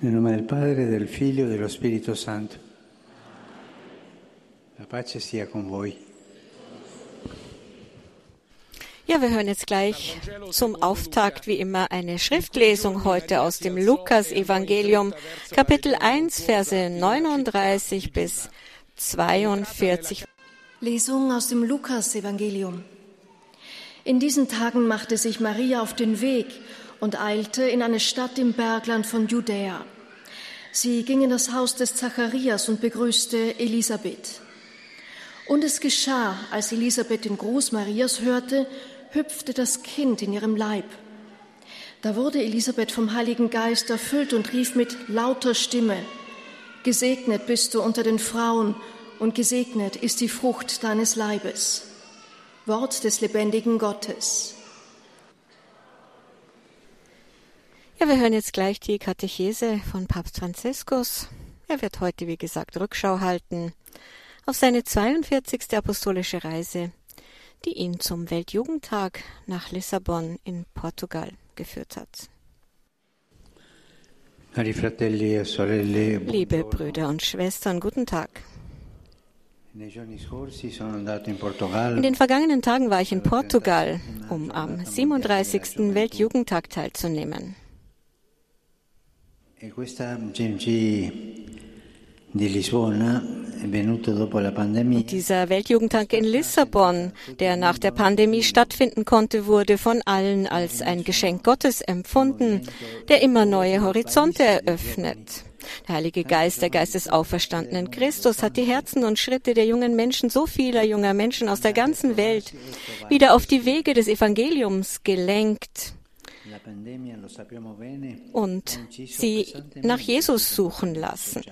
Nel nome del Padre, del Figlio e dello Spirito Santo. La pace sia con voi. Ja, wir hören jetzt gleich zum Auftakt wie immer eine Schriftlesung heute aus dem Lukas-Evangelium, Kapitel 1, Verse 39 bis 42. Lesung aus dem Lukas-Evangelium. In diesen Tagen machte sich Maria auf den Weg und eilte in eine Stadt im Bergland von Judäa. Sie ging in das Haus des Zacharias und begrüßte Elisabeth. Und es geschah, als Elisabeth den Gruß Marias hörte, hüpfte das Kind in ihrem Leib. Da wurde Elisabeth vom Heiligen Geist erfüllt und rief mit lauter Stimme, Gesegnet bist du unter den Frauen und gesegnet ist die Frucht deines Leibes. Wort des lebendigen Gottes. Ja, wir hören jetzt gleich die Katechese von Papst Franziskus. Er wird heute, wie gesagt, Rückschau halten auf seine 42. apostolische Reise die ihn zum Weltjugendtag nach Lissabon in Portugal geführt hat. E Liebe Brüder und Schwestern, guten Tag. In den vergangenen Tagen war ich in Portugal, um am 37. Weltjugendtag teilzunehmen. E questa GMG di Lisbona und dieser Weltjugendtag in Lissabon, der nach der Pandemie stattfinden konnte, wurde von allen als ein Geschenk Gottes empfunden, der immer neue Horizonte eröffnet. Der Heilige Geist, der Geist des auferstandenen Christus, hat die Herzen und Schritte der jungen Menschen, so vieler junger Menschen aus der ganzen Welt, wieder auf die Wege des Evangeliums gelenkt und sie nach Jesus suchen lassen.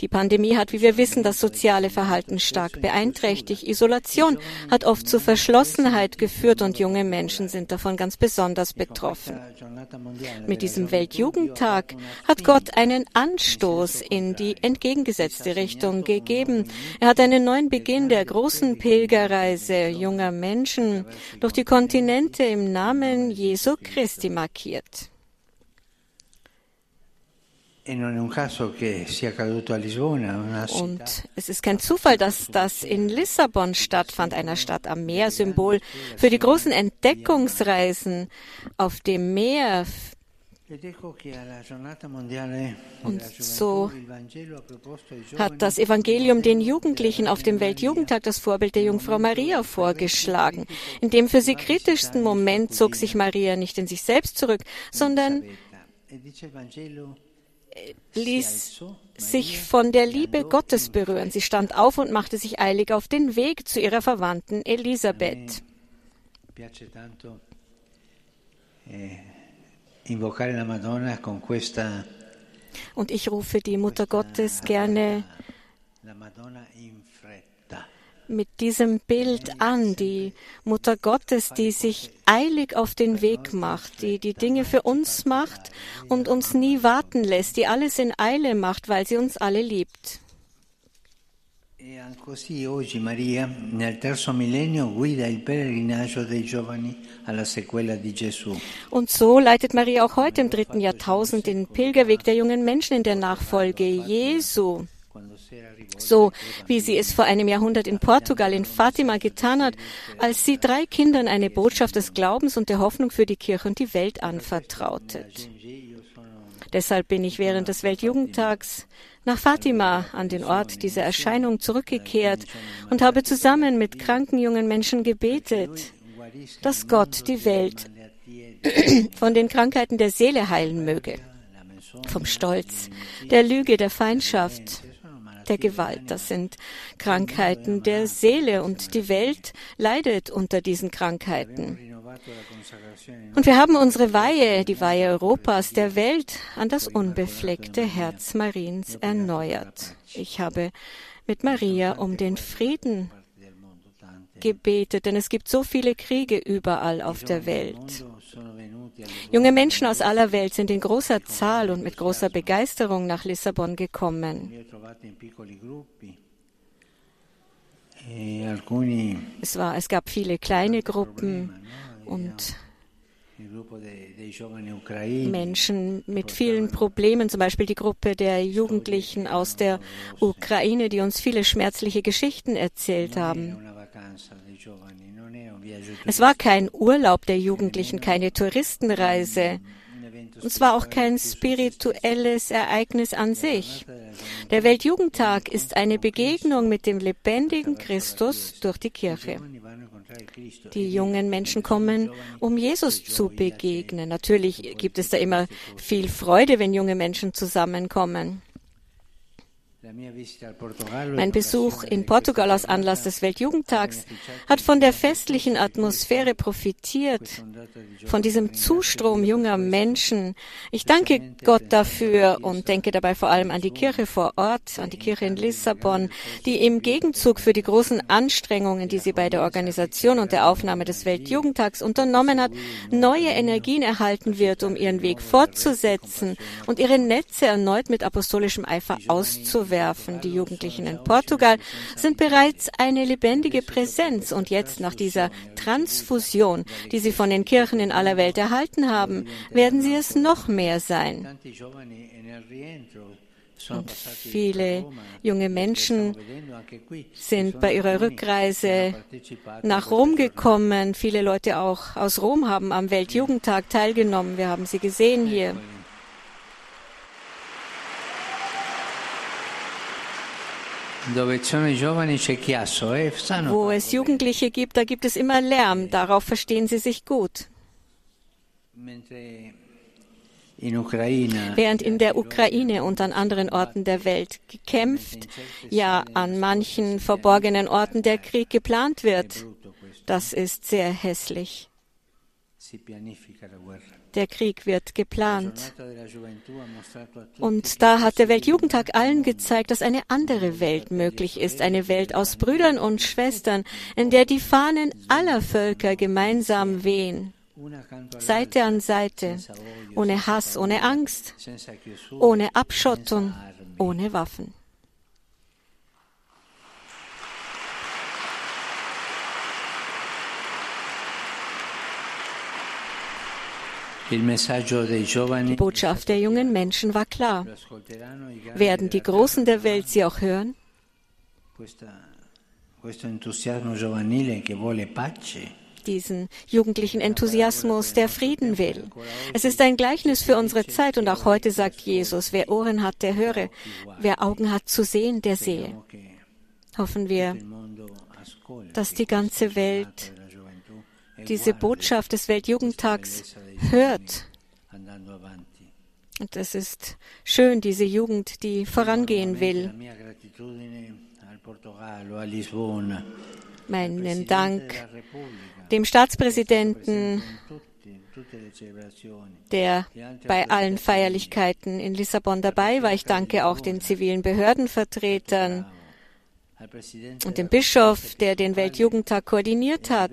Die Pandemie hat, wie wir wissen, das soziale Verhalten stark beeinträchtigt. Isolation hat oft zu Verschlossenheit geführt und junge Menschen sind davon ganz besonders betroffen. Mit diesem Weltjugendtag hat Gott einen Anstoß in die entgegengesetzte Richtung gegeben. Er hat einen neuen Beginn der großen Pilgerreise junger Menschen durch die Kontinente im Namen Jesu Christi markiert. Und es ist kein Zufall, dass das in Lissabon stattfand, einer Stadt am Meer, Symbol für die großen Entdeckungsreisen auf dem Meer. Und so hat das Evangelium den Jugendlichen auf dem Weltjugendtag das Vorbild der Jungfrau Maria vorgeschlagen. In dem für sie kritischsten Moment zog sich Maria nicht in sich selbst zurück, sondern ließ sich von der Liebe Gottes berühren. Sie stand auf und machte sich eilig auf den Weg zu ihrer Verwandten Elisabeth. Eh, und ich rufe die Mutter Gottes gerne mit diesem Bild an, die Mutter Gottes, die sich eilig auf den Weg macht, die die Dinge für uns macht und uns nie warten lässt, die alles in Eile macht, weil sie uns alle liebt. E. Und so leitet Maria auch heute im dritten Jahrtausend den Pilgerweg der jungen Menschen in der Nachfolge Jesu so wie sie es vor einem Jahrhundert in Portugal in Fatima getan hat, als sie drei Kindern eine Botschaft des Glaubens und der Hoffnung für die Kirche und die Welt anvertraute. Deshalb bin ich während des Weltjugendtags nach Fatima an den Ort dieser Erscheinung zurückgekehrt und habe zusammen mit kranken jungen Menschen gebetet, dass Gott die Welt von den Krankheiten der Seele heilen möge, vom Stolz, der Lüge, der Feindschaft, der Gewalt. Das sind Krankheiten der Seele und die Welt leidet unter diesen Krankheiten. Und wir haben unsere Weihe, die Weihe Europas, der Welt, an das unbefleckte Herz Mariens erneuert. Ich habe mit Maria um den Frieden gebetet, denn es gibt so viele Kriege überall auf der Welt. Junge Menschen aus aller Welt sind in großer Zahl und mit großer Begeisterung nach Lissabon gekommen. Es, war, es gab viele kleine Gruppen und Menschen mit vielen Problemen, zum Beispiel die Gruppe der Jugendlichen aus der Ukraine, die uns viele schmerzliche Geschichten erzählt haben. Es war kein Urlaub der Jugendlichen, keine Touristenreise. Und es war auch kein spirituelles Ereignis an sich. Der Weltjugendtag ist eine Begegnung mit dem lebendigen Christus durch die Kirche. Die jungen Menschen kommen, um Jesus zu begegnen. Natürlich gibt es da immer viel Freude, wenn junge Menschen zusammenkommen. Mein Besuch in Portugal aus Anlass des Weltjugendtags hat von der festlichen Atmosphäre profitiert, von diesem Zustrom junger Menschen. Ich danke Gott dafür und denke dabei vor allem an die Kirche vor Ort, an die Kirche in Lissabon, die im Gegenzug für die großen Anstrengungen, die sie bei der Organisation und der Aufnahme des Weltjugendtags unternommen hat, neue Energien erhalten wird, um ihren Weg fortzusetzen und ihre Netze erneut mit apostolischem Eifer auszuwählen werfen. Die Jugendlichen in Portugal sind bereits eine lebendige Präsenz und jetzt nach dieser Transfusion, die sie von den Kirchen in aller Welt erhalten haben, werden sie es noch mehr sein. Und viele junge Menschen sind bei ihrer Rückreise nach Rom gekommen. Viele Leute auch aus Rom haben am Weltjugendtag teilgenommen. Wir haben sie gesehen hier. Wo es Jugendliche gibt, da gibt es immer Lärm. Darauf verstehen sie sich gut. Während in der Ukraine und an anderen Orten der Welt gekämpft, ja an manchen verborgenen Orten der Krieg geplant wird, das ist sehr hässlich. Der Krieg wird geplant. Und da hat der Weltjugendtag allen gezeigt, dass eine andere Welt möglich ist, eine Welt aus Brüdern und Schwestern, in der die Fahnen aller Völker gemeinsam wehen. Seite an Seite, ohne Hass, ohne Angst, ohne Abschottung, ohne Waffen. Die Botschaft der jungen Menschen war klar. Werden die Großen der Welt sie auch hören? diesen jugendlichen Enthusiasmus, der Frieden will. Es ist ein Gleichnis für unsere Zeit und auch heute sagt Jesus, wer Ohren hat, der höre, wer Augen hat zu sehen, der sehe. Hoffen wir, dass die ganze Welt diese Botschaft des Weltjugendtags hört. Und es ist schön, diese Jugend, die vorangehen will. Meinen Dank dem Staatspräsidenten, der bei allen Feierlichkeiten in Lissabon dabei war. Ich danke auch den zivilen Behördenvertretern und dem Bischof, der den Weltjugendtag koordiniert hat.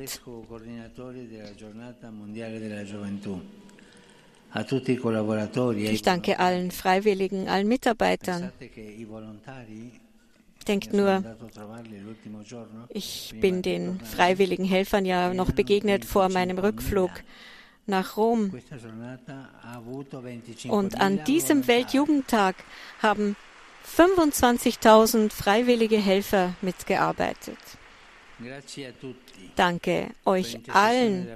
Ich danke allen Freiwilligen, allen Mitarbeitern. Denkt nur, ich bin den freiwilligen Helfern ja noch begegnet vor meinem Rückflug nach Rom. Und an diesem Weltjugendtag haben 25.000 freiwillige Helfer mitgearbeitet. Danke euch allen.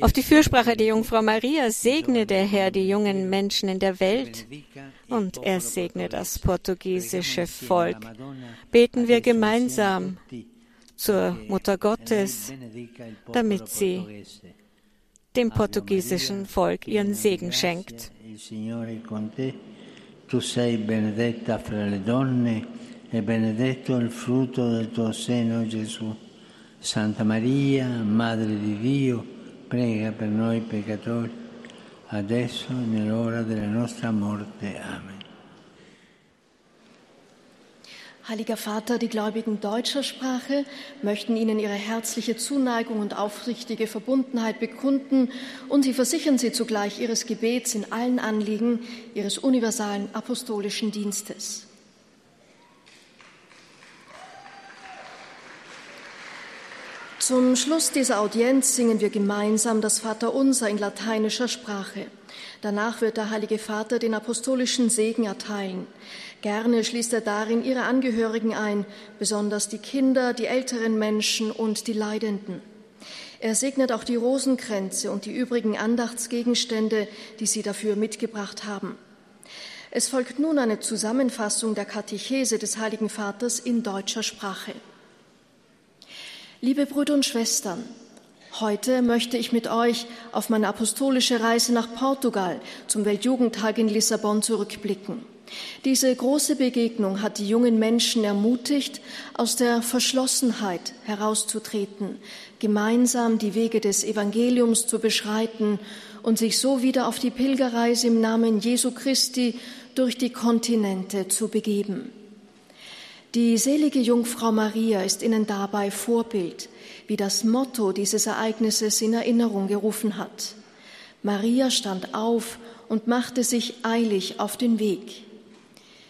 Auf die Fürsprache der Jungfrau Maria segne der Herr die jungen Menschen in der Welt und er segne das portugiesische Volk. Beten wir gemeinsam zur Mutter Gottes, damit sie dem portugiesischen Volk ihren Segen schenkt. Tu sei benedetta fra le donne e benedetto il frutto del tuo seno, Gesù. Santa Maria, Madre di Dio, prega per noi peccatori, adesso e nell'ora della nostra morte. Amen. Heiliger Vater, die Gläubigen deutscher Sprache möchten Ihnen ihre herzliche Zuneigung und aufrichtige Verbundenheit bekunden und sie versichern Sie zugleich Ihres Gebets in allen Anliegen Ihres universalen apostolischen Dienstes. Zum Schluss dieser Audienz singen wir gemeinsam das Vaterunser in lateinischer Sprache. Danach wird der Heilige Vater den apostolischen Segen erteilen. Gerne schließt er darin ihre Angehörigen ein, besonders die Kinder, die älteren Menschen und die Leidenden. Er segnet auch die Rosenkränze und die übrigen Andachtsgegenstände, die sie dafür mitgebracht haben. Es folgt nun eine Zusammenfassung der Katechese des Heiligen Vaters in deutscher Sprache. Liebe Brüder und Schwestern, heute möchte ich mit euch auf meine apostolische Reise nach Portugal zum Weltjugendtag in Lissabon zurückblicken. Diese große Begegnung hat die jungen Menschen ermutigt, aus der Verschlossenheit herauszutreten, gemeinsam die Wege des Evangeliums zu beschreiten und sich so wieder auf die Pilgerreise im Namen Jesu Christi durch die Kontinente zu begeben. Die selige Jungfrau Maria ist ihnen dabei Vorbild, wie das Motto dieses Ereignisses in Erinnerung gerufen hat. Maria stand auf und machte sich eilig auf den Weg.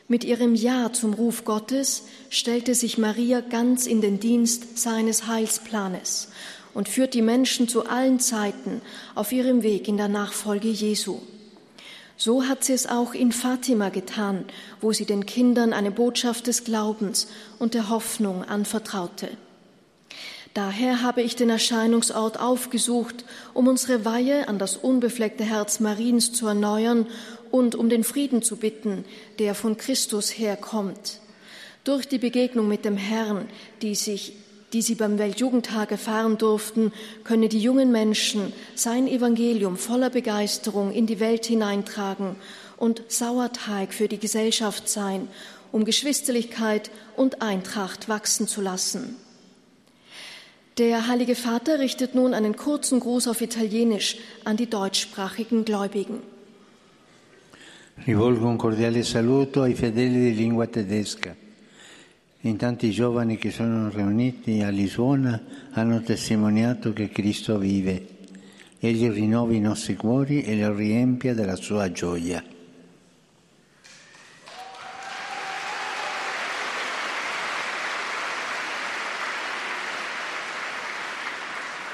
Mit ihrem Ja zum Ruf Gottes stellte sich Maria ganz in den Dienst seines Heilsplanes und führt die Menschen zu allen Zeiten auf ihrem Weg in der Nachfolge Jesu. So hat sie es auch in Fatima getan, wo sie den Kindern eine Botschaft des Glaubens und der Hoffnung anvertraute. Daher habe ich den Erscheinungsort aufgesucht, um unsere Weihe an das unbefleckte Herz Mariens zu erneuern und um den Frieden zu bitten, der von Christus herkommt. Durch die Begegnung mit dem Herrn, die sich die sie beim Weltjugendtag erfahren durften, könne die jungen Menschen sein Evangelium voller Begeisterung in die Welt hineintragen und Sauerteig für die Gesellschaft sein, um Geschwisterlichkeit und Eintracht wachsen zu lassen. Der Heilige Vater richtet nun einen kurzen Gruß auf Italienisch an die deutschsprachigen Gläubigen. Rivolgo un cordiale saluto ai fedeli di lingua tedesca. In tanti giovani che sono riuniti a Lisbona hanno testimoniato che Cristo vive. Egli rinnovi i nostri cuori e li riempia della sua gioia.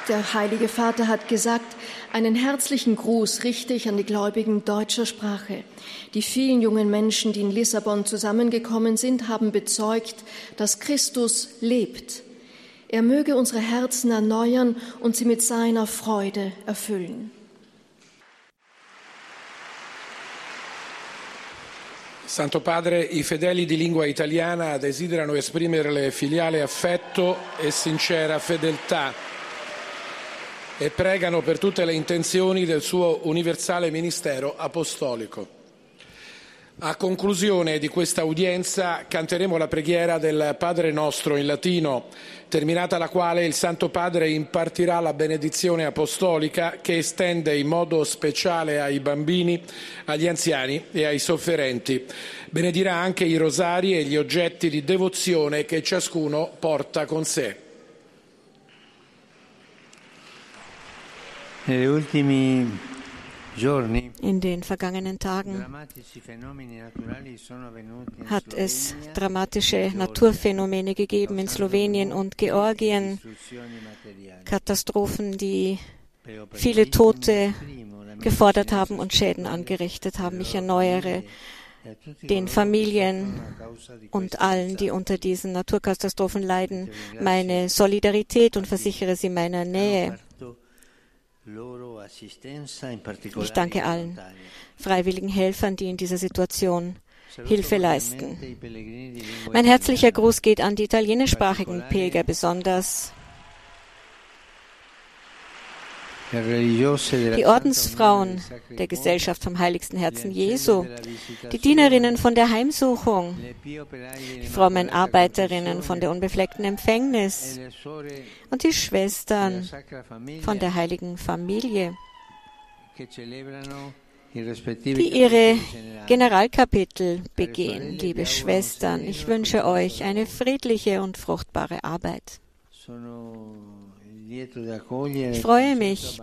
Der Heilige Vater hat gesagt, einen herzlichen Gruß richte ich an die Gläubigen deutscher Sprache. Die vielen jungen Menschen, die in Lissabon zusammengekommen sind, haben bezeugt, dass Christus lebt. Er möge unsere Herzen erneuern und sie mit seiner Freude erfüllen. Santo Padre, i fedeli di lingua italiana desiderano esprimerle filiale affetto e sincera fedeltà e pregano per tutte le intenzioni del suo universale ministero apostolico. A conclusione di questa udienza canteremo la preghiera del Padre nostro in latino, terminata la quale il Santo Padre impartirà la benedizione apostolica che estende in modo speciale ai bambini, agli anziani e ai sofferenti. Benedirà anche i rosari e gli oggetti di devozione che ciascuno porta con sé. In den vergangenen Tagen hat es dramatische Naturphänomene gegeben in Slowenien und Georgien, Katastrophen, die viele Tote gefordert haben und Schäden angerichtet haben. Ich erneuere den Familien und allen, die unter diesen Naturkatastrophen leiden, meine Solidarität und versichere sie meiner Nähe. Ich danke allen freiwilligen Helfern, die in dieser Situation Hilfe leisten. Mein herzlicher Gruß geht an die italienischsprachigen Pilger, besonders die Ordensfrauen der Gesellschaft vom Heiligsten Herzen Jesu, die Dienerinnen von der Heimsuchung, die Frommenarbeiterinnen von der unbefleckten Empfängnis und die Schwestern von der heiligen Familie, die ihre Generalkapitel begehen. Liebe Schwestern, ich wünsche euch eine friedliche und fruchtbare Arbeit. Ich freue mich,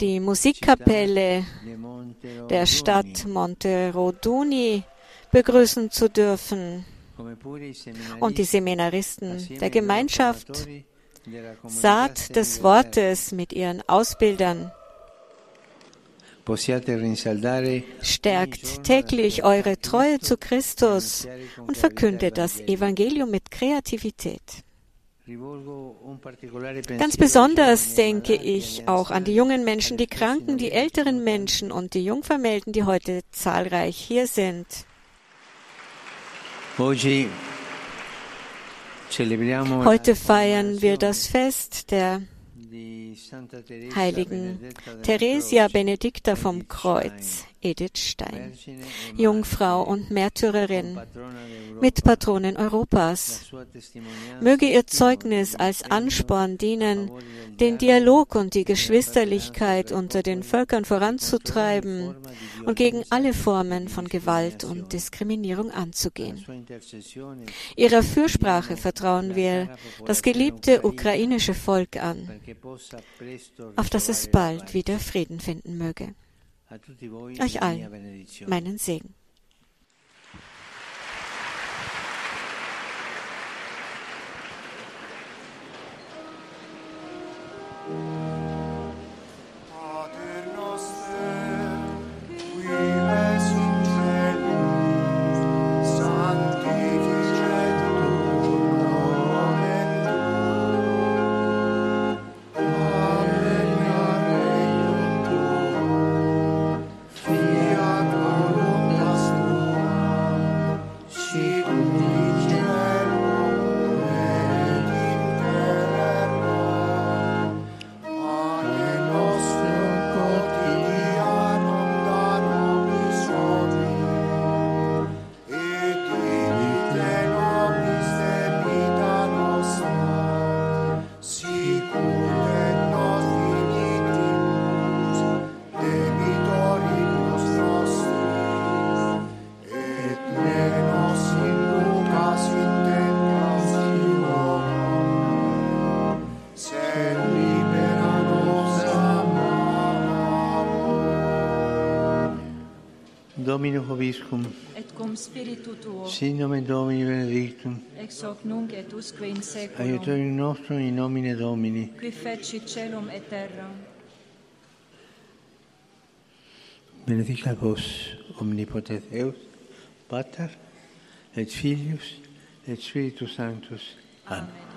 die Musikkapelle der Stadt Monteroduni begrüßen zu dürfen und die Seminaristen der Gemeinschaft Saat des Wortes mit ihren Ausbildern. Stärkt täglich eure Treue zu Christus und verkündet das Evangelium mit Kreativität. Ganz besonders denke ich auch an die jungen Menschen, die Kranken, die älteren Menschen und die Jungvermählten, die heute zahlreich hier sind. Heute feiern wir das Fest der heiligen Theresia Benedicta vom Kreuz, Edith Stein, Jungfrau und Märtyrerin, Mitpatronin Europas. Möge ihr Zeugnis als Ansporn dienen, den Dialog und die Geschwisterlichkeit unter den Völkern voranzutreiben und gegen alle Formen von Gewalt und Diskriminierung anzugehen. Ihrer Fürsprache vertrauen wir das geliebte ukrainische Volk an, auf dass es bald wieder Frieden finden möge. Euch allen meinen Segen. Domino Hoviscum. Et cum spiritu tuo. Sin nomen Domini benedictum. Ex hoc nunc et usque in seculum. Aiutorium nostrum in nomine Domini. Qui feci celum et terra. Benedicat vos omnipotens Deus, Pater et Filius et Spiritus Sanctus. Amen. Amen.